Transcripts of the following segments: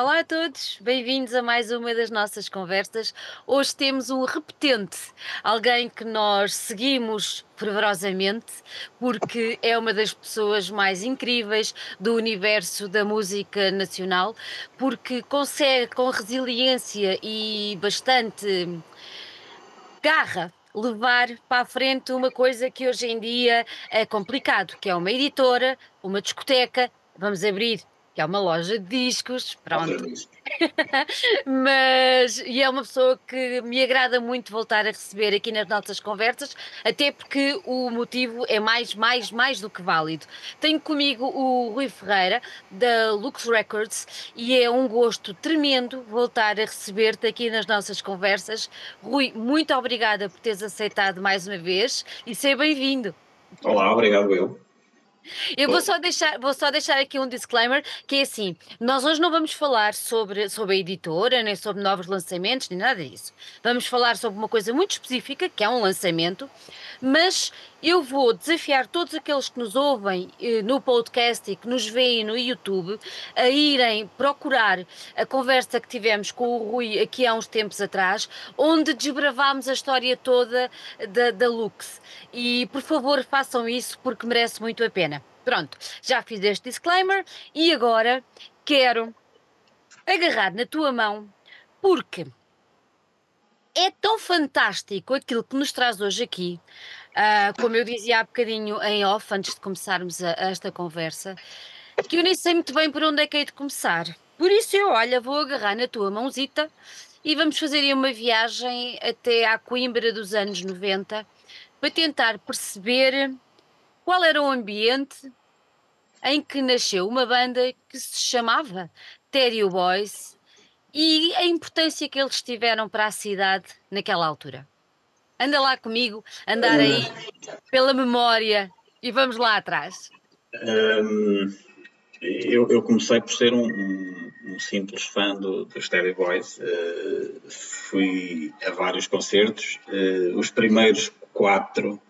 Olá a todos, bem-vindos a mais uma das nossas conversas. Hoje temos um repetente, alguém que nós seguimos fervorosamente, porque é uma das pessoas mais incríveis do universo da música nacional, porque consegue com resiliência e bastante garra levar para a frente uma coisa que hoje em dia é complicado, que é uma editora, uma discoteca, vamos abrir que é uma loja de discos, pronto. Mas, e é uma pessoa que me agrada muito voltar a receber aqui nas nossas conversas, até porque o motivo é mais, mais, mais do que válido. Tenho comigo o Rui Ferreira, da Lux Records, e é um gosto tremendo voltar a receber-te aqui nas nossas conversas. Rui, muito obrigada por teres aceitado mais uma vez e seja bem-vindo. Olá, obrigado eu. Eu vou só, deixar, vou só deixar aqui um disclaimer, que é assim, nós hoje não vamos falar sobre, sobre a editora, nem sobre novos lançamentos, nem nada disso. Vamos falar sobre uma coisa muito específica, que é um lançamento, mas eu vou desafiar todos aqueles que nos ouvem eh, no podcast e que nos veem no YouTube a irem procurar a conversa que tivemos com o Rui aqui há uns tempos atrás, onde desbravámos a história toda da, da Lux. E por favor façam isso porque merece muito a pena. Pronto, já fiz este disclaimer e agora quero agarrar na tua mão porque é tão fantástico aquilo que nos traz hoje aqui. Uh, como eu dizia há bocadinho em off, antes de começarmos a, a esta conversa, que eu nem sei muito bem por onde é que hei de começar. Por isso eu, olha, vou agarrar na tua mãozita e vamos fazer aí uma viagem até à Coimbra dos anos 90 para tentar perceber qual era o ambiente em que nasceu uma banda que se chamava Teddy Boys e a importância que eles tiveram para a cidade naquela altura. Anda lá comigo, andar aí pela memória e vamos lá atrás. Um, eu, eu, comecei por ser um, um, simples fã do, dos Teddy Boys. Uh, fui a vários concertos. Uh, os primeiros quatro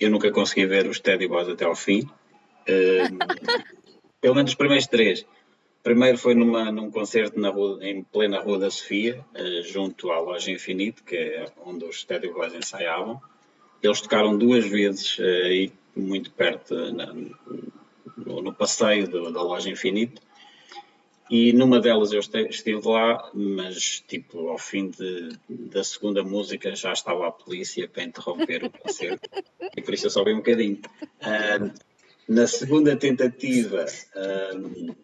eu nunca consegui ver os Teddy Boys até ao fim. pelo menos os primeiros três. Primeiro foi numa, num concerto na rua, em plena Rua da Sofia, uh, junto à Loja Infinito, que é onde os Teddy Boys ensaiavam. Eles tocaram duas vezes uh, aí, muito perto, na, no, no, passeio do, da Loja Infinito. E numa delas eu estive lá, mas tipo ao fim de, da segunda música já estava a polícia para interromper o concerto e por isso eu só vi um bocadinho. Uh, na segunda tentativa um,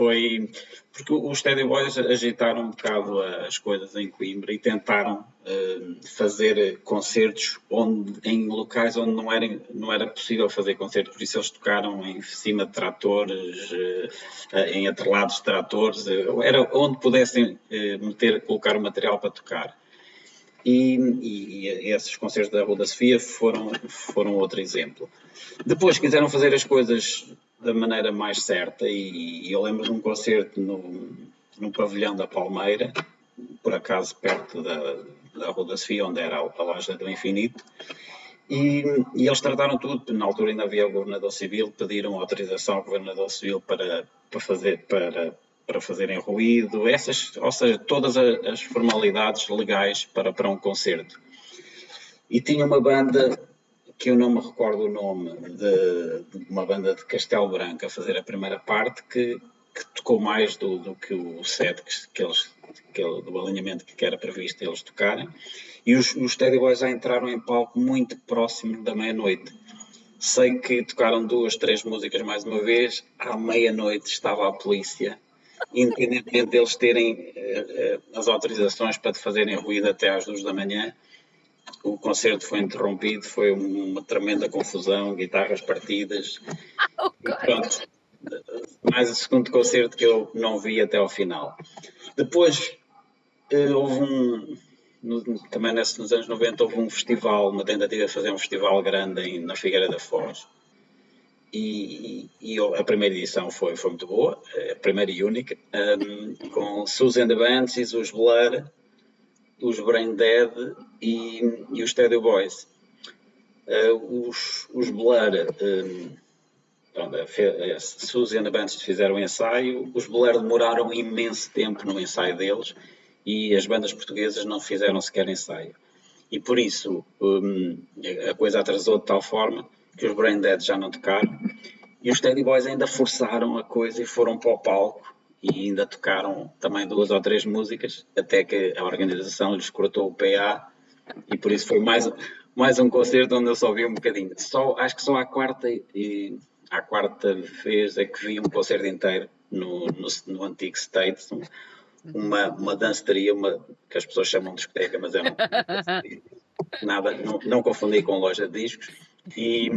foi porque os Teddy Boys agitaram um bocado as coisas em Coimbra e tentaram um, fazer concertos onde, em locais onde não era, não era possível fazer concertos, por isso eles tocaram em cima de tratores, uh, em atrelados de tratores, uh, era onde pudessem uh, meter, colocar o material para tocar. E, e, e, esses concertos da Rua da Sofia foram, foram outro exemplo. Depois quiseram fazer as coisas da maneira mais certa. E, e eu lembro de um concerto no, no pavilhão da Palmeira, por acaso perto da, da Rua da Sofia, onde era a, loja do Infinito, e, e, eles trataram tudo, na altura ainda havia o governador civil, pediram autorização ao governador civil para, para fazer, para, para fazerem ruído, essas, ou seja, todas as formalidades legais para, para um concerto. E tinha uma banda que eu não me recordo o nome, de, de uma banda de Castelo Branco a fazer a primeira parte, que, que tocou mais do, do, que o set que, que eles, que, do alinhamento que era previsto eles tocarem. E os, os Teddy Boys já entraram em palco muito próximo da meia-noite. Sei que tocaram duas, três músicas mais uma vez. À meia-noite estava a polícia independentemente deles terem uh, as autorizações para fazerem ruído até às duas da manhã, o concerto foi interrompido, foi uma tremenda confusão, guitarras partidas. Oh, e pronto, mais o segundo concerto que eu não vi até ao final. Depois uh, houve um, no, também nesse, nos anos 90 houve um festival, uma tentativa de fazer um festival grande em, na Figueira da Foz e, e, a primeira edição foi, foi muito boa, a primeira e única, um, com Susan the Banshees, os Blur, os Brain Dead e, e os Teddy Boys. Uh, os, os Blur um, pronto, a, a the Bands fizeram o ensaio, os Bolero demoraram imenso tempo no ensaio deles e as bandas portuguesas não fizeram sequer ensaio. E por isso um, a coisa atrasou de tal forma que os Brain Dead já não tocaram e os Teddy Boys ainda forçaram a coisa e foram para o palco e ainda tocaram também duas ou três músicas até que a organização lhes cortou o PA e por isso foi mais, mais um concerto onde eu só vi um bocadinho. Só, acho que só à quarta e à quarta vez é que vi um concerto inteiro no, no, no antigo State, uma, uma danceteria, uma, que as pessoas chamam de discoteca, mas é uma, nada, não, não confundi com loja de discos. E,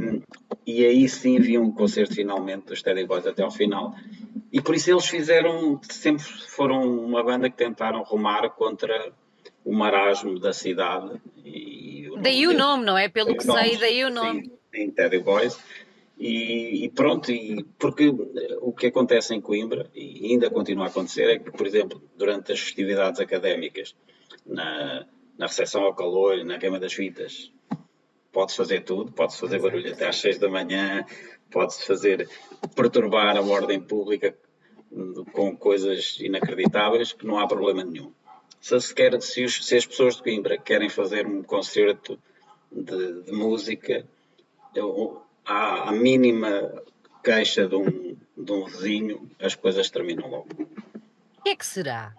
e aí sim vi um concerto finalmente dos Teddy Boys até ao final. E por isso eles fizeram, sempre foram uma banda que tentaram rumar contra o marasmo da cidade. E o daí o nome, não é? Pelo que sei, daí o nome. Sim, sim Teddy Boys. E, e, pronto, e porque o que acontece em Coimbra, e ainda continua a acontecer, é que, por exemplo, durante as festividades académicas, na, na recepção ao calor, na queima das fitas, pode fazer tudo, pode fazer barulho até às seis da manhã, pode fazer perturbar a ordem pública com coisas inacreditáveis que não há problema nenhum. Se, se, quer, se, os, se as pessoas de Coimbra querem fazer um concerto de, de música, eu, à, à mínima queixa de um, de um vizinho, as coisas terminam logo. O que é que será?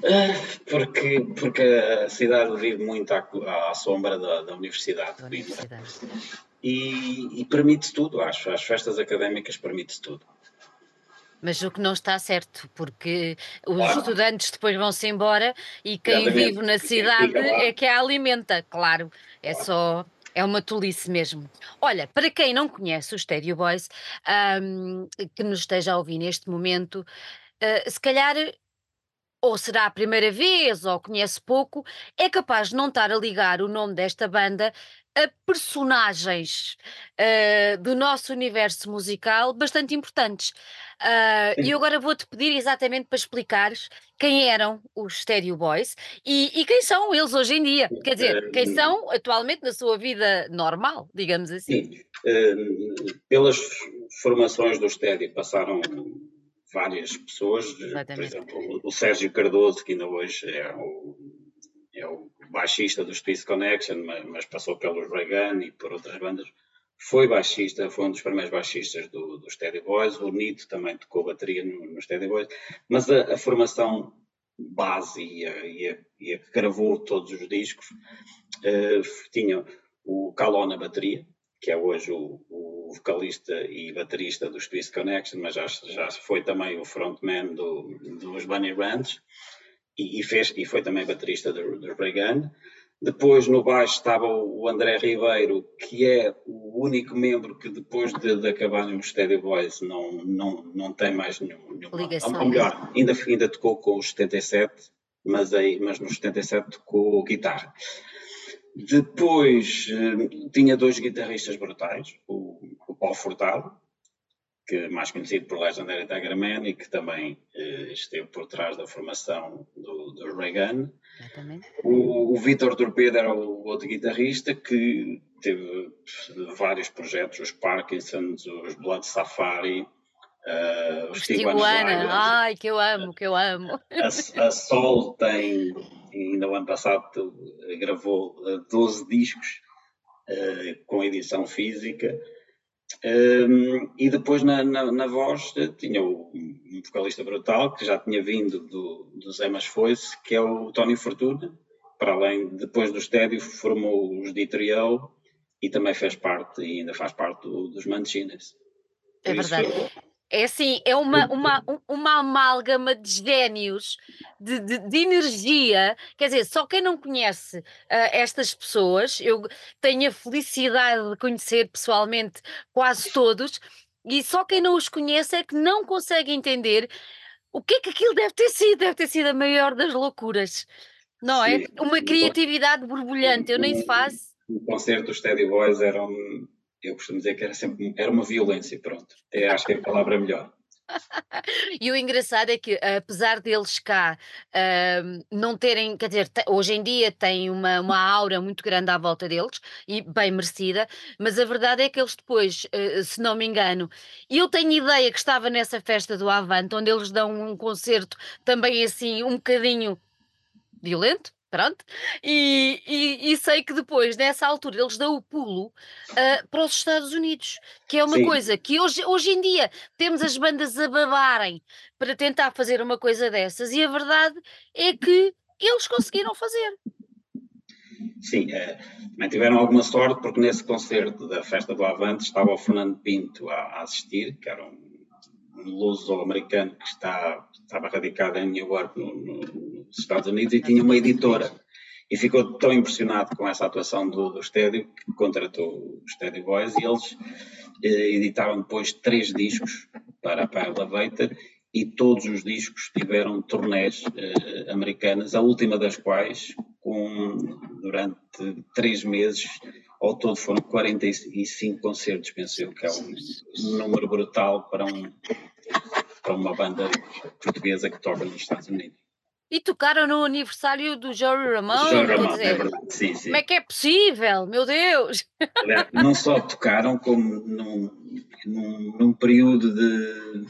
Uh, porque, porque a cidade vive muito à, à sombra da, da Universidade de Coimbra. E, e permite-se tudo, acho. As festas académicas permite-se tudo. Mas o que não está certo, porque os claro. estudantes depois vão-se embora e quem Exatamente. vive na cidade é que a alimenta, claro. É claro. só é uma tolice mesmo. Olha, para quem não conhece os Stereo Boys, um, que nos esteja a ouvir neste momento, uh, se calhar ou será a primeira vez, ou conhece pouco, é capaz de não estar a ligar o nome desta banda a personagens uh, do nosso universo musical bastante importantes. Uh, e agora vou-te pedir exatamente para explicares quem eram os Stereo Boys e, e, quem são eles hoje em dia. Quer dizer, quem eh, são atualmente na sua vida normal, digamos assim. Sim. Uh, pelas formações do Stereo passaram várias pessoas, por exemplo, o Sérgio Cardoso, que ainda hoje é o, é o baixista do Space Connection, mas, mas passou pelos Reagan e por outras bandas, foi baixista, foi um dos primeiros baixistas do, do Steady Boys, o Nito também tocou bateria no, no Steady Boys, mas a, a formação base e a, e, a, e a, que gravou todos os discos uh, tinha o Caló na bateria, que é hoje o, o vocalista e baterista do Space Connection, mas já, já foi também o frontman do, dos Bunny Ranch e, e, fez, e foi também baterista do, do Reagan. Depois no baixo estava o André Ribeiro, que é o único membro que depois de, de acabar no Steady Boys não, não, não tem mais nenhum, nenhuma ligação. Ou melhor, ainda, ainda tocou com os 77, mas, aí, mas nos 77 tocou guitarra. Depois eh, tinha dois guitarristas brutais, o, o Paulo Furtado, que é mais conhecido por Legendary Tiger Man e que também eh, esteve por trás da formação do, do Reagan. O, o Vitor Torpedo era o outro guitarrista que teve vários projetos, os Parkinsons, os Blood Safari, uh, os Tiguana, ai que eu amo, que eu amo. A, a Sol tem, ainda o ano passado gravou 12 eh, discos uh, com edição física um, e depois na, na, na, voz eh, tinha um vocalista brutal que já tinha vindo do, do Zé Mas Foice, que é o Tony Fortuna. Para além, depois do estédio, formou os Trio e também fez parte, e ainda faz parte do, dos Mancines. É verdade. É assim, é uma, uma, uma amálgama de gênios, de, de, de, energia. Quer dizer, só quem não conhece uh, estas pessoas, eu tenho a felicidade de conhecer pessoalmente quase todos, e só quem não os conhece é que não consegue entender o que é que aquilo deve ter sido. Deve ter sido a maior das loucuras, não é? Sim. Uma criatividade borbulhante, eu nem se faz. O concerto dos Teddy Boys era um eu costumo dizer que era sempre era uma violência, pronto. É, acho que é a palavra melhor. E o engraçado é que, apesar deles cá, hã, não terem quer dizer, hoje em dia têm uma uma aura muito grande à volta deles, e bem merecida, mas a verdade é que eles depois, eh, se não me engano eu tenho ideia que estava nessa festa do Avante, onde eles dão um concerto também assim um bocadinho violento, pronto, e e e sei que depois nessa altura eles dão o pulo, hã, para os Estados Unidos, que é uma Sim, coisa que hoje hoje em dia temos as bandas a babarem para tentar fazer uma coisa dessas e a verdade é que eles conseguiram fazer. sim, eh, também tiveram alguma sorte porque nesse concerto da Festa do Avante estava o Fernando Pinto a, a assistir, que era um luso-americano que está, estava radicado em New York, no, no, nos Estados Unidos, e tinha uma editora. E ficou tão impressionado com essa atuação do, do Estédio que contratou os Steady Boys e eles eh, editaram depois três discos para, para a Elevator e todos os discos tiveram turnés eh, americanas, a última das quais, com, durante três meses, ao todo foram 45 concertos, penso eu, que é um número brutal para, um, para uma banda portuguesa que toca nos Estados Unidos. E tocaram no aniversário do João Ramone, quer Ramon, é verdade, sim, como é sim. que é possível? Meu Deus! Não só tocaram, como num, num, num período de,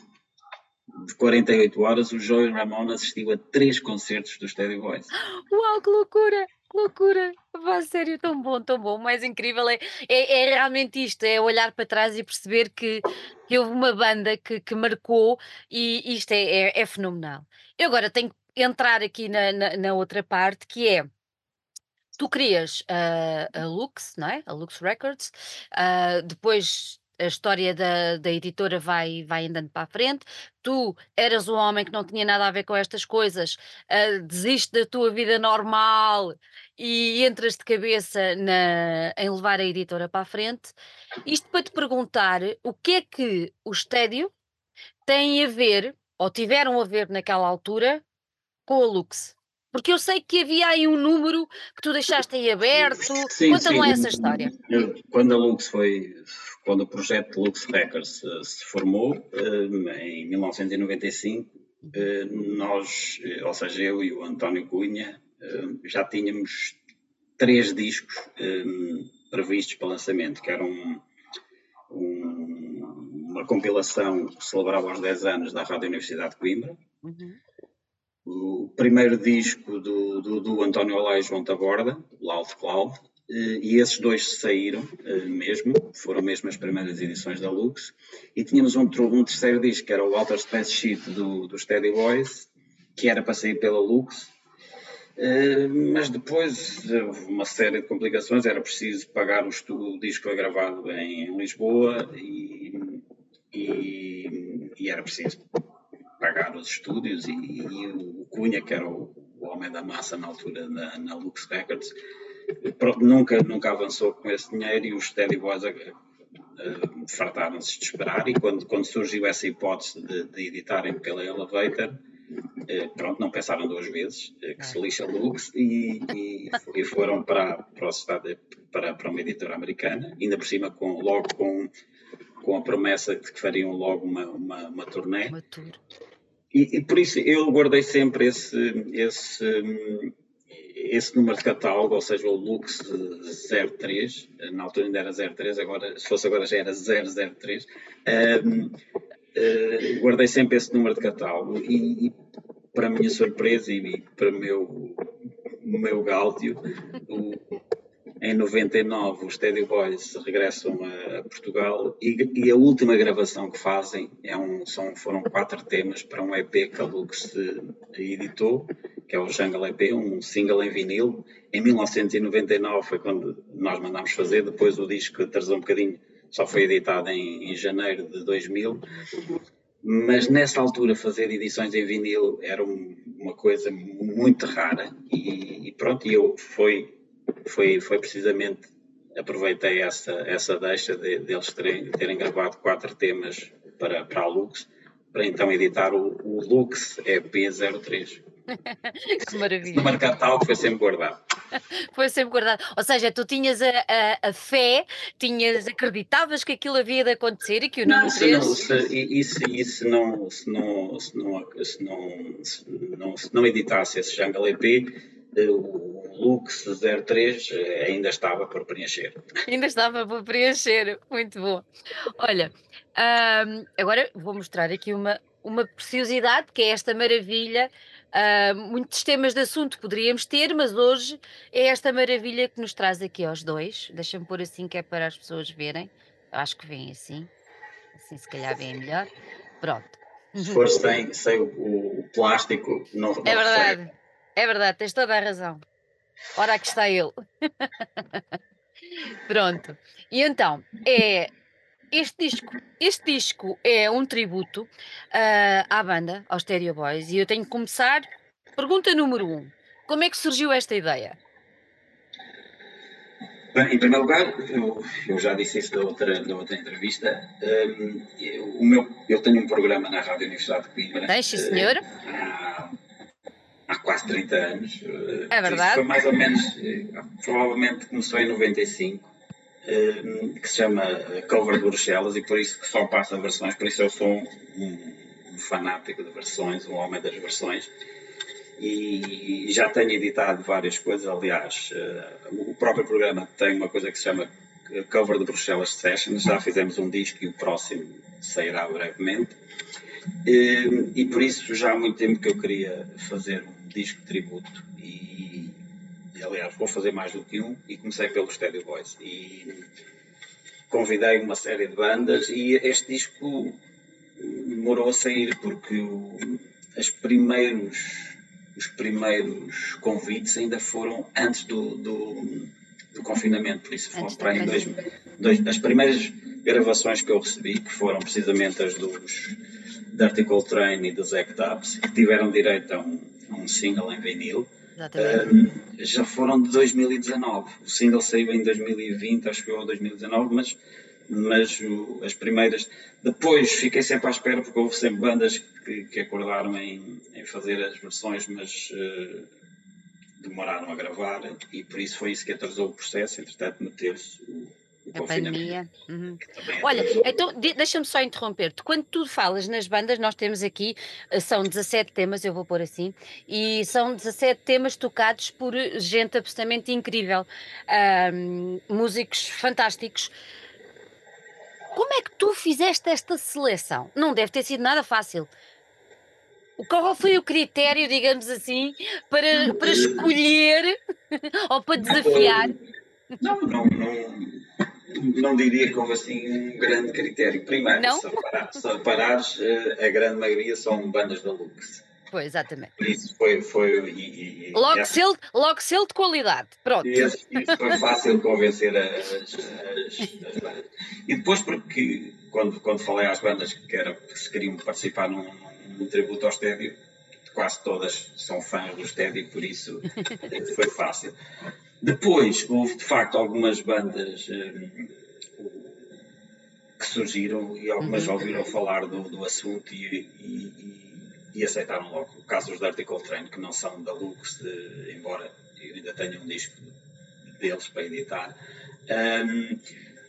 de 48 horas, o Joey Ramon assistiu a três concertos dos Steady Boys. Uau, que loucura! Loucura! Pá, sério, tão bom, tão bom. O mais incrível é, é, é realmente isto: é olhar para trás e perceber que, que houve uma banda que, que marcou e isto é, é, é fenomenal. Eu agora tenho que entrar aqui na, na, na outra parte que é. Tu crias a, a Lux, não é? A Lux Records, ah, depois a história da, da editora vai, vai andando para a frente. Tu eras um homem que não tinha nada a ver com estas coisas, ah, desistes da tua vida normal e entras de cabeça na, em levar a editora para a frente. Isto para te perguntar o que é que o Estédio tem a ver, ou tiveram a ver naquela altura, com a Lux? Porque eu sei que havia aí um número que tu deixaste aí aberto. Sim, Conta-me lá essa história. Eu- Quando a Lux foi, quando o projeto Lux Records eh, se formou, eh, em 1995, eh, nós, ou seja, eu e o António Cunha, já tínhamos três discos previstos para lançamento, que eram um- um- uma compilação que celebrava os 10 anos da Rádio Universidade de Coimbra, Uhum. O primeiro disco do, do, do António Olá e João Taborda, Loud Cloud, eh, e esses dois saíram eh, mesmo, foram mesmo as primeiras edições da Lux, e tínhamos um, um terceiro disco, que era o Outer Space Sheet do, do Steady Boys, que era para sair pela Lux, eh, mas depois houve uma série de complicações, era preciso pagar o, estu- o disco gravado em Lisboa e, e, e era preciso pagar os estúdios e, e o Cunha, que era o, o homem da massa na altura na, na Lux Records, pronto, nunca, nunca avançou com esse dinheiro e os Steady Boys eh, fartaram-se de esperar e quando, quando surgiu essa hipótese de, de editarem pela Elevator, eh, pronto, não pensaram duas vezes eh, que se lixa Lux e, e, e foram para, para, para, para uma editora americana, ainda por cima com, logo com, com a promessa de que fariam logo uma, uma, uma turnê. Uma. E, e por isso eu guardei sempre esse, esse, esse número de catálogo, ou seja, o Lux 03, na altura ainda era 03, agora, se fosse agora já era 003. Hum, eh, guardei sempre esse número de catálogo e, e para a minha surpresa e, e para o meu, meu gáudio, o, em 99 os Steady Boys regressam a, Portugal e, e a última gravação que fazem é um, são, foram quatro temas para um EP que a Lux eh, editou, que é o Jungle EP, um single em vinil. Em 1999 foi quando nós mandámos fazer, depois o disco atrasou um bocadinho, só foi editado em, em janeiro de 2000 mas nessa altura fazer edições em vinil era um- uma coisa muito rara. E, e pronto, eu foi, foi, foi precisamente aproveitei essa, essa deixa de, deles terem, terem gravado quatro temas para, para a Lux, para então editar o, o Lux EP03. que maravilha. No marcar tal foi sempre guardado. Foi sempre guardado. Ou seja, tu tinhas a, a, a, fé, tinhas, acreditavas que aquilo havia de acontecer e que o número 3... Não, se, isso, isso não, se não, se não, se não, se não, se não editasse esse Jungle EP, o Lux 03 eh, ainda estava por preencher. Ainda estava por preencher, muito bom. Olha, agora vou mostrar aqui uma, uma preciosidade, que é esta maravilha. Uh, muitos temas de assunto poderíamos ter, mas hoje é esta maravilha que nos traz aqui aos dois. Deixa-me pôr assim que é para as pessoas verem. acho que vem assim. Assim se calhar vem melhor. Pronto. Se for sem, sem o, o, plástico, não, não É verdade, é verdade, tens toda a razão. Ora, aqui está ele. Pronto. E então, é este disco, este disco é um tributo uh, à banda, aos Stereo Boys, e eu tenho que começar. Pergunta número um: como é que surgiu esta ideia? Bem, em primeiro lugar, eu, eu, já disse isso da outra, da outra entrevista. Um, eu, o meu, eu tenho um programa na Rádio Universidade de Coimbra. Deixe, senhor. há, há, quase 30 anos. É verdade. Foi mais ou menos, eh, provavelmente começou em 95 eh, que se chama Cover de Bruxelas e por isso que só passa versões, por isso eu sou um, um fanático de versões, um homem das versões e já tenho editado várias coisas, aliás, o próprio programa tem uma coisa que se chama Cover de Bruxelas Sessions, já fizemos um disco e o próximo sairá brevemente. E, eh, e por isso já há muito tempo que eu queria fazer um disco de tributo e aliás, vou fazer mais do que um, e comecei pelo Stereo Boys. E convidei uma série de bandas e este disco demorou a sair porque o, as primeiros, os primeiros convites ainda foram antes do, do, do confinamento, por isso foram para em dois, dois, as primeiras gravações que eu recebi, que foram precisamente as dos da Article Train e dos Ups, que tiveram direito a um, a um single em vinil, Uh, já foram de 2019. O single saiu em 2020, acho que foi 2019, mas, mas o, as primeiras. Depois fiquei sempre à espera, porque houve sempre bandas que, que acordaram em, em, fazer as versões, mas uh, demoraram a gravar, e por isso foi isso que atrasou o processo. Entretanto, meteu-se o a pandemia. Uhum. Olha, então deixa-me só interromper-te. Quando tu falas nas bandas, nós temos aqui, eh, são 17 temas, eu vou pôr assim, e são 17 temas tocados por gente absolutamente incrível, um, músicos fantásticos. Como é que tu fizeste esta seleção? Não deve ter sido nada fácil. Qual foi o critério, digamos assim, para, para escolher ou para desafiar? Não, não, não não diria que houve assim um grande critério. Primeiro, não? se, reparar, reparares, eh, a grande maioria são bandas da Lux. Foi, exatamente. Por isso foi. foi e, e, logo, selo, logo selo de qualidade. Pronto. Isso, isso foi fácil convencer as, as, as, bandas. E depois, porque quando, quando falei às bandas que, era, que se queriam participar num, num tributo ao estédio, quase todas são fãs do estédio, por isso foi fácil. Depois houve de facto algumas bandas um, que surgiram e algumas uhum. ouviram falar do, do assunto e, e, e, aceitaram logo. O caso dos Article Train, que não são da Lux, de, embora eu ainda tenha um disco deles para editar. Um,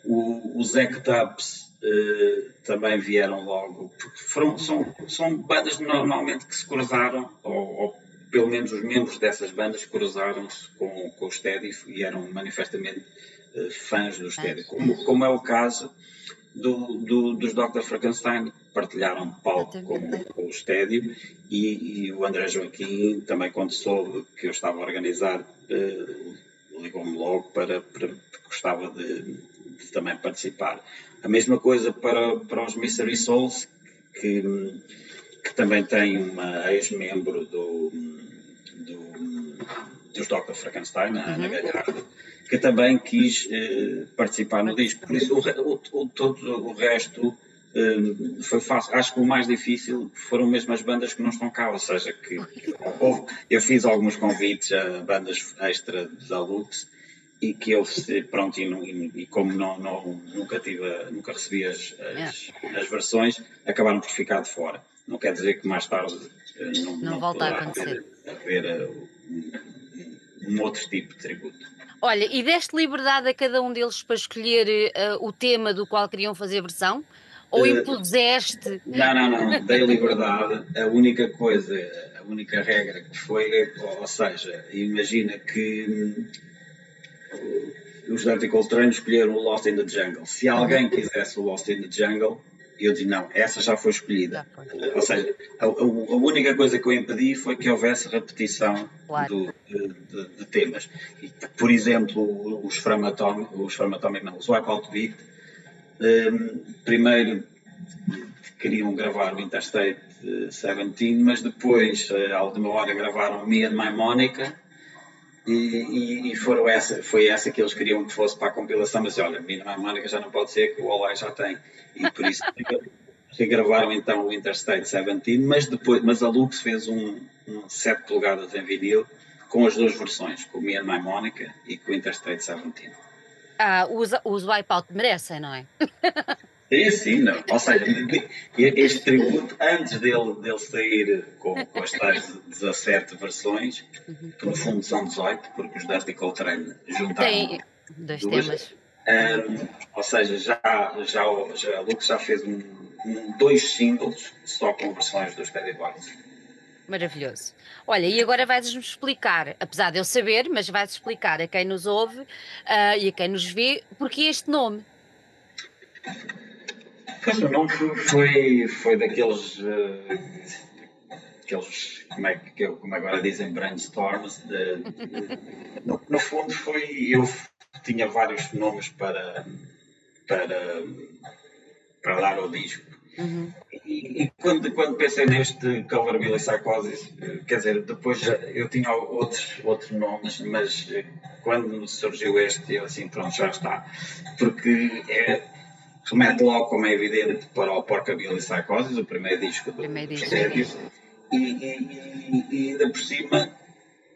o, os Ectubs uh, também vieram logo, porque foram, são, são bandas normalmente que se cruzaram, ou, ou pelo menos os membros dessas bandas cruzaram-se com, com o Steady e eram manifestamente uh, fãs do Steady, como, como, é o caso do, do, dos Dr. Frankenstein, que partilharam palco com, com o Steady e, e, o André Joaquim também quando soube que eu estava a organizar uh, ligou-me logo para, para, gostava de, de, também participar. A mesma coisa para, para os Mystery Souls, que também tem uma ex-membro do, do, dos Dr. Frankenstein, a Ana uhum. Galhardo, que também quis eh, participar no disco. Por isso, o, o, todo o resto eh, foi fácil. Acho que o mais difícil foram mesmo as bandas que não estão cá, ou seja, que houve, eu fiz alguns convites a bandas extra da Lux e que eu pronto e, e como não, não, nunca tive nunca recebi as, as, as, versões acabaram por ficar de fora não quer dizer que mais tarde não, não, não volta a acontecer. Haver, haver um, um outro tipo de tributo. Olha, e deste liberdade a cada um deles para escolher uh, o tema do qual queriam fazer versão? Ou uh, impuseste? Não, não, não, dei liberdade. A única coisa, a única regra que foi, ou seja, imagina que hum, os Vertical Train escolheram o Lost in the Jungle. Se alguém quisesse o Lost in the Jungle, eu disse, não, essa já foi escolhida. Já Ou seja, a, a, a, única coisa que eu impedi foi que houvesse repetição claro. do, de, de, temas. E, por exemplo, os Framatómicos, os Framatómicos não, os Big, um, primeiro queriam gravar o Interstate 17, mas depois, à última hora, gravaram Me and My Monica, e, e, foram essa, foi essa que eles queriam que fosse para a compilação, mas olha, Mínima Mónica já não pode ser, que o Olay já tem. E por isso regravaram então o Interstate 17, mas depois, mas a Lux fez um, um 7 polegadas em vinil com as duas versões, com o Me and My e com o Interstate 17. Ah, os, os Wipeout merecem, não é? Sim, sim, não. Ou seja, este tributo, antes dele, dele sair com, com as tais 17 versões, que no fundo são 18, porque os Dirty Coltrane juntaram Tem dois duas, temas. Um, ou seja, já, já, já, a Lux já fez um, um, dois singles só com versões dos Teddy Boys. Maravilhoso. Olha, e agora vais-nos explicar, apesar de eu saber, mas vais explicar a quem nos ouve uh, e a quem nos vê, porque este nome. O nome foi, foi daqueles. Uh, aqueles, como, é que, como agora dizem, brainstorms. De, de, no, no, fundo, foi. Eu tinha vários nomes para, para, para dar ao disco. Uhum. E, e, quando, quando pensei neste Cover Billy Psychosis, quer dizer, depois eu tinha outros, outros nomes, mas quando surgiu este, eu assim, pronto, já está. Porque é, remete logo, como é evidente, para o Porcabilly Psychosis, o primeiro disco do primeiro disco. E, e, e, ainda por cima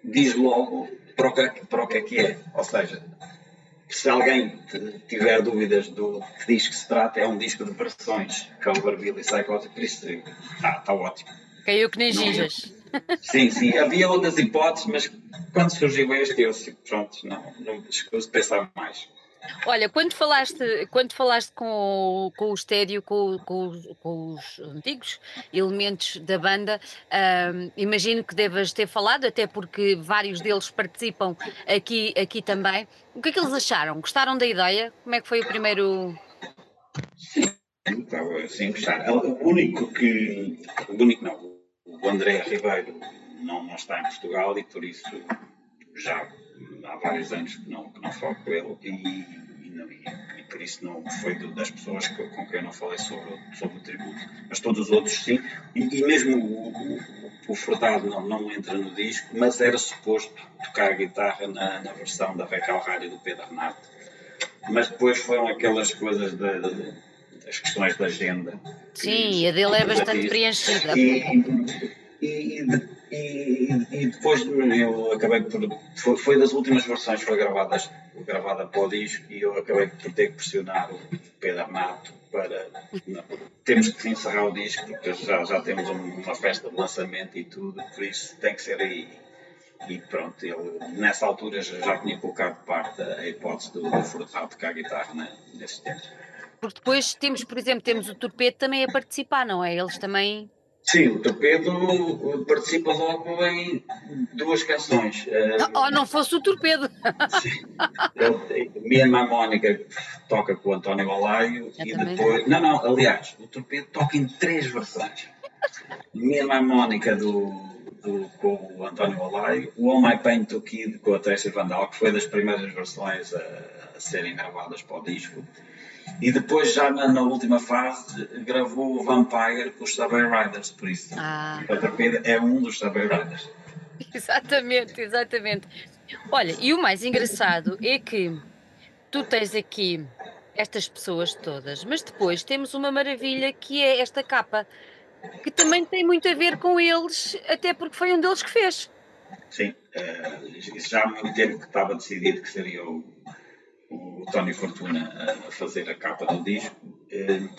diz logo para o, que, para o que é que é. Ou seja, se alguém tiver dúvidas do que disco se trata, é um disco de versões, Cover Billy Psychosis, por isso está, está ótimo. Caiu que nem gingas. Sim, sim, havia outras hipóteses, mas quando surgiu este, eu disse, pronto, não, não escuso pensar mais. Olha, quando falaste, quando falaste com, com o estéreo, com, com, com, os antigos elementos da banda, imagino que devas ter falado, até porque vários deles participam aqui, aqui também. O que é que eles acharam? Gostaram da ideia? Como é que foi o primeiro. Sim, estava sim, gostaram. O único que. O único não, o André Ribeiro não, não está em Portugal e por isso já há vários anos que não, que não falo com ele e, e, não, e, e por isso não foi das pessoas que, com quem eu não falei sobre, sobre o tributo. Mas todos os outros sim, e, mesmo o, o, o Furtado não, não entra no disco, mas era suposto tocar guitarra na, na versão da Recal Rádio do Pedro Renato. Mas depois foram aquelas coisas de, de, das questões da agenda. Sim, a dele é bastante preenchida. E, e, e, e, depois eu acabei por. Foi, foi, das últimas versões que foi gravadas, gravada para o disco e eu acabei por ter que pressionar o Pedro Mato para. Não, temos que encerrar o disco porque já, já temos uma festa de lançamento e tudo, por isso tem que ser aí. E pronto, nessa altura já tinha colocado de parte a hipótese do, do Furtado tocar guitarra né, nesse tempo. Porque depois temos, por exemplo, temos o Torpedo também a participar, não é? Eles também Sim, o Torpedo participa logo em duas canções. Oh, oh não fosse o Torpedo! Sim. Minha irmã Mónica toca com o António Eu e depois. Não, não, aliás, o Torpedo toca em três versões. Minha irmã Mónica do, do, com o António Olaio, o All My Pain to Kid com a Tracy Vandal, que foi das primeiras versões a, a serem gravadas para o disco. E depois, já na, na, última fase, gravou o Vampire com os Subway Riders, por isso. Ah. é um dos Subway Riders. Exatamente, exatamente. Olha, e o mais engraçado é que tu tens aqui estas pessoas todas, mas depois temos uma maravilha que é esta capa, que também tem muito a ver com eles, até porque foi um deles que fez. Sim, uh, já há muito tempo que estava decidido que seria o, o Tony Fortuna a fazer a capa do disco. Uh,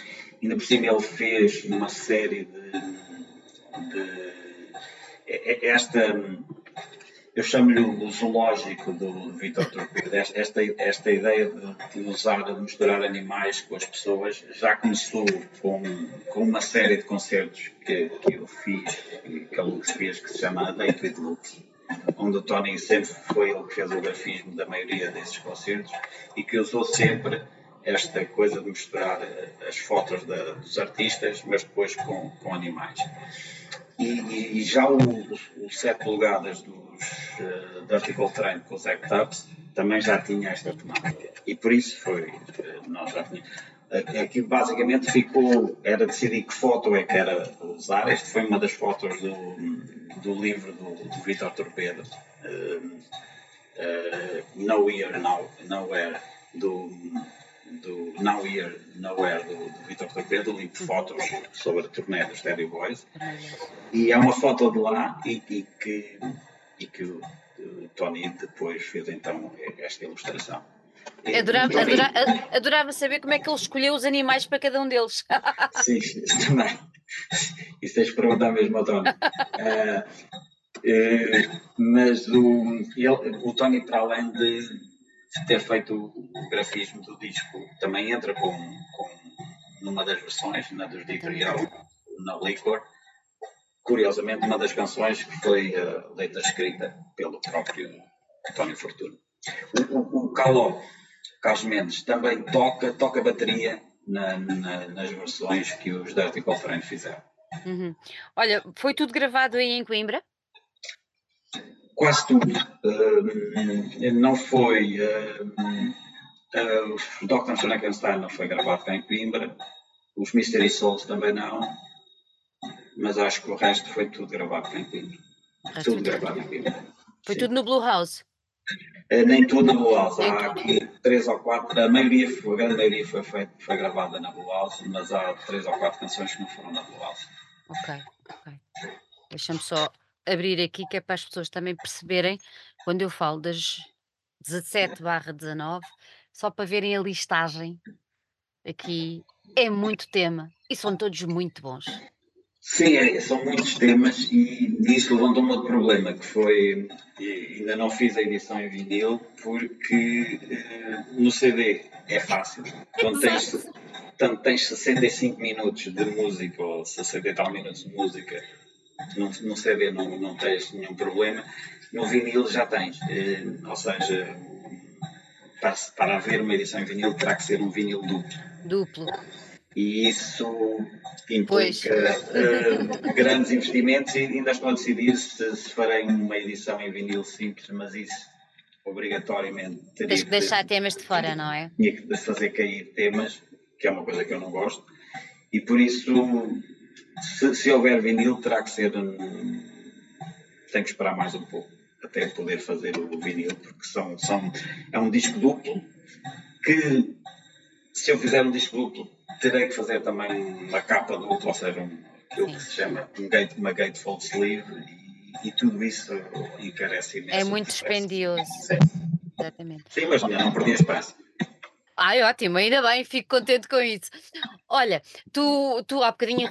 ainda por cima ele fez uma série de, de é, é esta, eu chamo-lhe o zoológico do Vitor Torpedo, esta, esta ideia de, de, usar, de misturar animais com as pessoas, já começou com, com uma série de concertos que, que eu fiz, que Lux fez, que se chama A Date with Lux, onde o Tony sempre foi ele que fez o grafismo da maioria desses concertos e que usou sempre esta coisa de misturar as fotos da, dos artistas, mas depois com, com animais. E, e já o, o sete polegadas dos uh, Dirty Train com os Act também já tinha esta temática. E por isso foi, uh, nós já tínhamos. Aqui basicamente ficou, era decidir que foto é que era usar. Esta foi uma das fotos do, do livro do, do Vitor Torpedo, uh, uh, No Year, no, Nowhere, do, do Now Here, Nowhere, do, do Vitor Torpedo, livro de fotos sobre a turnê dos Teddy Boys. E é uma foto de lá e, e que, e que o, o Tony depois fez então esta ilustração. Adorava, adorava, adorava, saber como é que ele escolheu os animais para cada um deles. Sim, isso também. Isso tens de perguntar mesmo ao Tony. Uh, uh, mas o, ele, o Tony, para além de ter feito o grafismo do disco, também entra com, com numa das versões, na dos Dietriel, na Liquor, curiosamente uma das canções que foi uh, letra escrita pelo próprio Tony Fortuna. O, o, o Caló, Carlos Mendes, também toca, toca bateria na, na, nas versões que os Dirty Cold fizeram. Uhum. Olha, foi tudo gravado aí em Coimbra? quase tudo. Uh, não foi. Uh, uh, o Dr. Frankenstein não foi gravado cá em Coimbra, os Mystery Souls também não, mas acho que o resto foi tudo gravado cá em Coimbra. Tudo gravado em Coimbra. Foi Sim. tudo no Blue House? Uh, nem tudo na Blue House. Há aqui três ou quatro, a maioria, a grande maioria foi, foi, foi gravada na Blue House, mas há três ou quatro canções que não foram na Blue House. Ok, ok. Deixa-me só abrir aqui, que é para as pessoas também perceberem, quando eu falo das 17 barra 19, só para verem a listagem aqui, é muito tema e são todos muito bons. Sim, é, são muitos temas e isso levantou um outro problema, que foi, ainda não fiz a edição em vinil, porque uh, no CD é fácil. Quando tens, tanto tens 65 minutos de música ou 60 e tal minutos de música no, no CD não, não tens nenhum problema, no vinil já tens. Eh, ou seja, para, para haver uma edição em vinil terá que ser um vinil duplo. Duplo. E isso implica uh, grandes investimentos e ainda estou a decidir se, se, farei uma edição em vinil simples, mas isso obrigatoriamente teria Tens que deixar temas de fora, não é? Tinha que fazer cair temas, que é uma coisa que eu não gosto, e por isso se, se houver vinil, terá que ser. Um, tem que esperar mais um pouco até poder fazer o vinil, porque são, são, é um disco duplo que, se eu fizer um disco duplo, terei que fazer também uma capa dupla, ou seja, um, aquilo que se chama um gate, uma gatefold sleeve, e, e tudo isso encarece imenso. É muito dispendioso. Sim. Exatamente. Sim, mas não perdi espaço. Ai, ótimo, ainda bem, fico contente com isso. Olha, tu, tu há bocadinho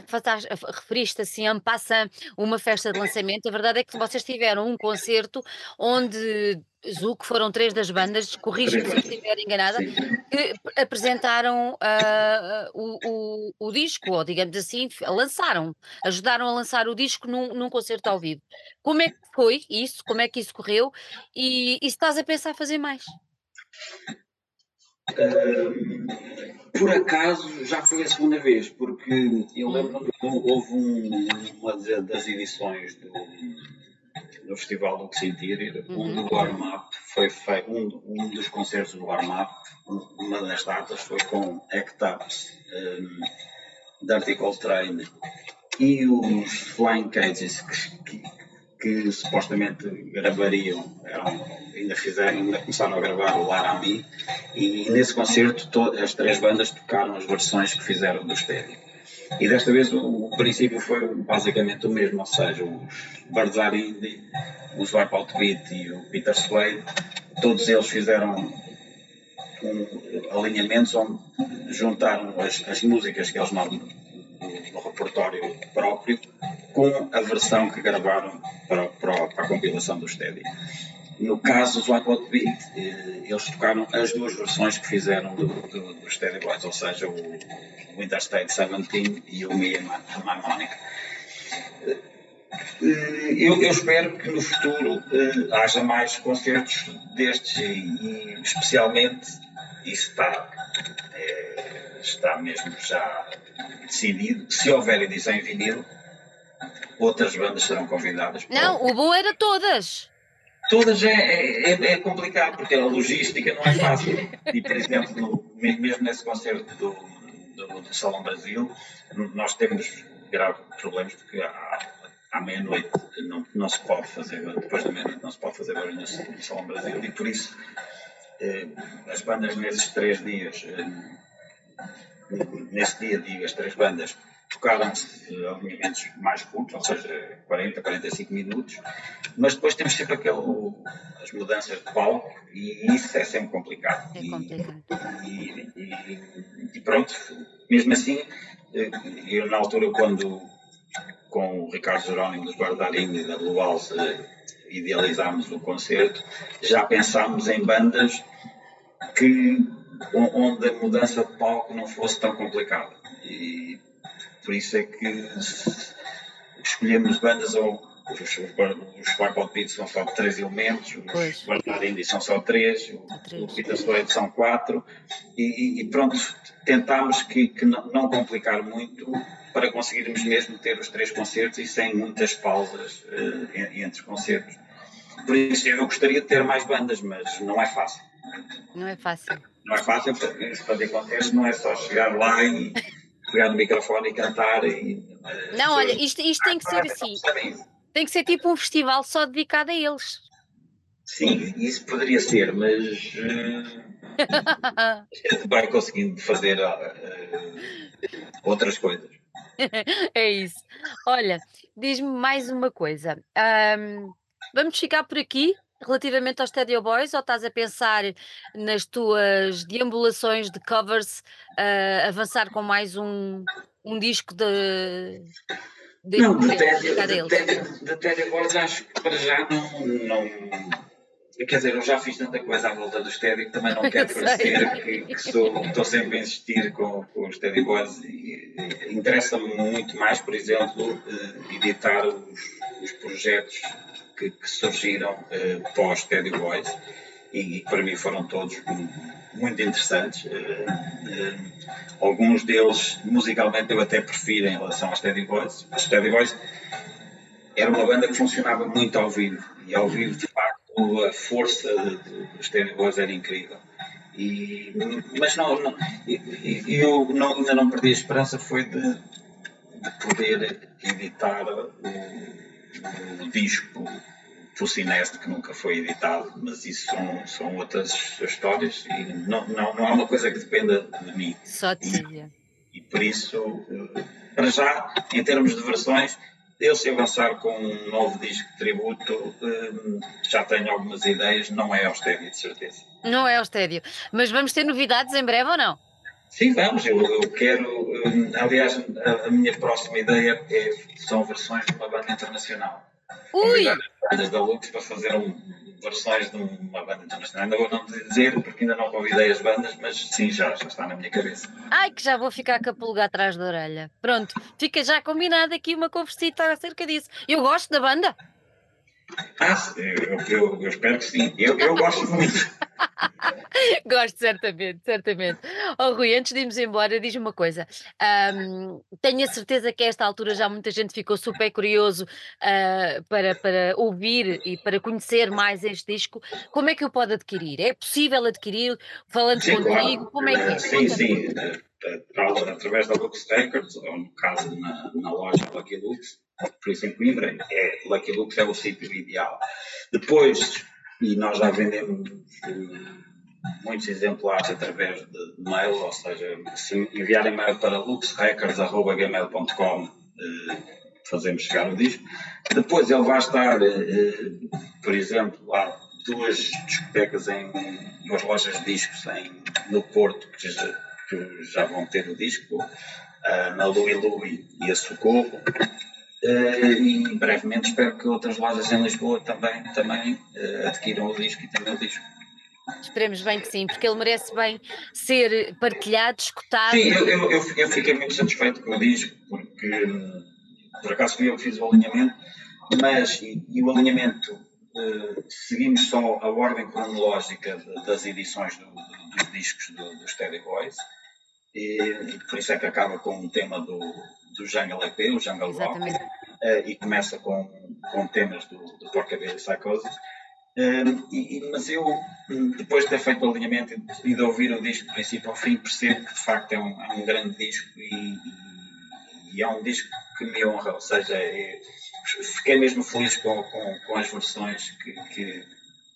referiste assim, a passa uma festa de lançamento. A verdade é que vocês tiveram um concerto onde julgo que foram três das bandas, corrija-me se estiver enganada, que apresentaram uh, o, o, o, disco, ou digamos assim, lançaram, ajudaram a lançar o disco num, num concerto ao vivo. Como é que foi isso? Como é que isso correu? E, e se estás a pensar fazer mais? por acaso já foi a segunda vez, porque eu lembro que houve um, uma das edições do, do Festival do Que Sentir, um uhum. do warm-up foi feito, um, um, dos concertos do warm-up, uma das datas foi com Act Ups, um, Dirty Coltrane e os Flying Cages que, que, que supostamente gravariam, eram, ainda fizeram, ainda começaram a gravar o Laramie, e nesse concerto as três bandas tocaram as versões que fizeram do Steady. E desta vez o, o, princípio foi basicamente o mesmo, ou seja, os Barzari, os Wipeout Beat e o Peter Slade, todos eles fizeram um, alinhamentos onde juntaram as, as músicas que eles não no repertório próprio com a versão que gravaram para, para, para a compilação do Steady. No caso dos White Hot Beat, eh, eles tocaram as duas versões que fizeram do, do, do Steady Boys, ou seja, o, o Interstate 17 e o Me and My Monica. Eh, eu, eu, espero que no futuro uh, haja mais concertos destes e, e especialmente isso está, é, está mesmo já decidido. Se houver edição em vinil, outras bandas serão convidadas. Não, o bom era todas. Todas é, é, é, complicado, porque a logística não é fácil. E, por exemplo, mesmo nesse concerto do, do, do, Salão Brasil, nós temos graves problemas, porque à, meia-noite não, não se pode fazer, depois da meia-noite não se pode fazer barulho no, no Salão Brasil, e por isso eh, as bandas nesses três dias, eh, nesse dia, digo, as três bandas tocaram-se uh, alinhamentos mais curtos, ou seja, 40, 45 minutos, mas depois temos sempre aquele, as mudanças de palco e isso é sempre complicado. É complicado. E, e, e pronto, mesmo assim, eh, eu na altura quando com o Ricardo Jerónimo dos e da Global idealizámos o concerto, já pensámos em bandas que onde a mudança de palco não fosse tão complicada. E por isso é que escolhemos bandas ou os, os, os Black Beats são só três elementos, os Bernard são só três, o, Peter Slade são quatro, e, e, pronto, tentámos que, que não, não, complicar muito para conseguirmos mesmo ter os três concertos e sem muitas pausas uh, entre concertos. Por isso eu gostaria de ter mais bandas, mas não é fácil. Não é fácil. Não é fácil, fazer concertos não é só chegar lá e pegar no microfone e cantar. E, não, olha, isto, isto tem que ser assim. Tem que ser tipo um festival só dedicado a eles. Sim, isso poderia ser, mas uh, a gente vai conseguindo fazer uh, outras coisas. é isso. Olha, diz-me mais uma coisa. Um, vamos ficar por aqui relativamente aos Stadio Boys ou estás a pensar nas tuas deambulações de covers uh, avançar com mais um, um disco de. de não, de, de, Teddy Boys acho que para já não, não. Quer dizer, eu já fiz tanta coisa à volta do Teddy que também não quero parecer que, que estou, estou sempre a insistir com, com os Teddy Boys. Interessa-me muito mais, por exemplo, eh, editar os, os projetos que, que surgiram uh, pós Teddy Boys e, para mim foram todos muito interessantes. Uh, uh, alguns deles, musicalmente, eu até prefiro em relação aos Teddy Boys. Os Teddy Boys era uma banda que funcionava muito ao vivo e ao vivo, de facto, a força dos Teddy Boys era incrível. E, mas não, não eu não, ainda não perdi a esperança foi de, de poder editar o disco Fucineste, que nunca foi editado, mas isso são, são outras histórias e não, não, não é uma coisa que dependa de mim. Só de. E, e por isso, eh, para já, em termos de versões, eu se avançar com um novo disco de tributo, eh, já tenho algumas ideias, não é austério, de certeza. Não é austério, mas vamos ter novidades em breve ou não? Sim, vamos. Eu, eu quero. Eh, aliás, a, a, minha próxima ideia é, são versões de uma banda internacional. Ui! bandas da Lux para fazer um, versões de uma banda internacional. Ainda vou não dizer porque ainda não convidei as bandas, mas sim, já, já está na minha cabeça. Ai, que já vou ficar com a pulga atrás da orelha. Pronto, fica já combinado aqui uma conversita acerca disso. Eu gosto da banda. Ah, eu, eu, eu espero que sim. Eu, eu gosto muito. Gosto, certamente, certamente. Oh, Rui, antes de irmos embora, diz-me uma coisa. Um, tenho a certeza que a esta altura já muita gente ficou super curioso uh, para, para ouvir e para conhecer mais este disco. Como é que o pode adquirir? É possível adquirir falando sim, contigo? Claro. Como é que é? Sim, sim. Através da Lux Records, ou no caso na, na loja Lucky Lux, por isso em Coimbra, é, Lucky Lux é o sítio ideal. Depois, e nós já vendemos muitos exemplares através de mail, ou seja, se enviarem mail para luxrecords.gmail.com eh, fazemos chegar o disco. Depois ele vai estar, eh, por exemplo, há duas discotecas em duas lojas de discos em, no Porto que já, que já vão ter o disco. uh, na Louis Louis e a Socorro. Uh, e brevemente espero que outras lojas em Lisboa também, também uh, adquiram o disco e tenham o disco. Esperemos bem que sim, porque ele merece bem ser partilhado, escutado. Sim, eu, eu, eu, fiquei muito satisfeito com o disco, porque hum, por acaso fui eu que fiz o alinhamento, mas e, e o alinhamento uh, seguimos só a ordem cronológica de, das edições do, do, dos discos do, do Steady Boys, e, e, por isso é que acaba com o tema do, do Jungle EP, o Jungle Rock, uh, e começa com, com temas do, do Porcabelly Psychosis. Uh, e, mas eu, depois de ter feito o alinhamento e de ouvir o disco do princípio ao fim, percebo que de facto é um, é um grande disco e, e, é um disco que me honra, ou seja, é, fiquei mesmo feliz com, com, com as versões que, que,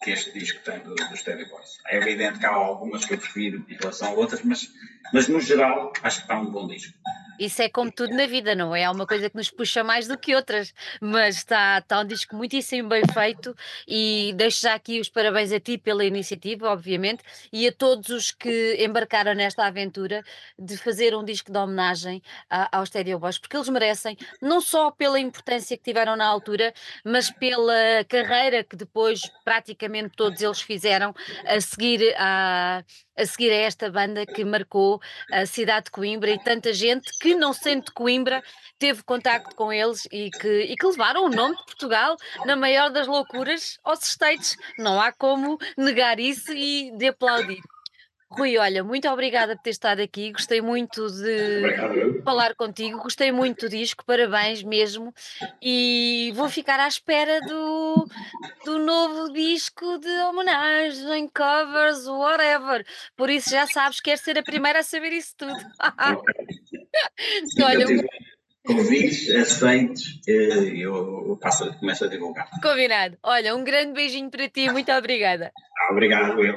que, este disco tem do, dos Steady Boys. É evidente que há algumas que eu prefiro em relação a outras, mas, mas no geral acho que está um bom disco. Isso é como tudo na vida, não é? Há uma coisa que nos puxa mais do que outras, mas está, está um disco muitíssimo bem feito e deixo já aqui os parabéns a ti pela iniciativa, obviamente, e a todos os que embarcaram nesta aventura de fazer um disco de homenagem a, aos Stereo Boys, porque eles merecem, não só pela importância que tiveram na altura, mas pela carreira que depois praticamente todos eles fizeram a seguir a a seguir a esta banda que marcou a cidade de Coimbra e tanta gente que, não sendo de Coimbra, teve contacto com eles e que, e que levaram o nome de Portugal na maior das loucuras aos States. Não há como negar isso e de aplaudir. Rui, olha, muito obrigada por ter estado aqui, gostei muito de falar contigo, gostei muito do disco, parabéns mesmo, e vou ficar à espera do, do novo disco de homenagem, covers, whatever. Por isso já sabes, quero ser a primeira a saber isso tudo. olha, convites aceitos, eh, eu, eu passo, começo a divulgar. Combinado. Olha, um grande beijinho para ti, muito obrigada. Obrigado, eu.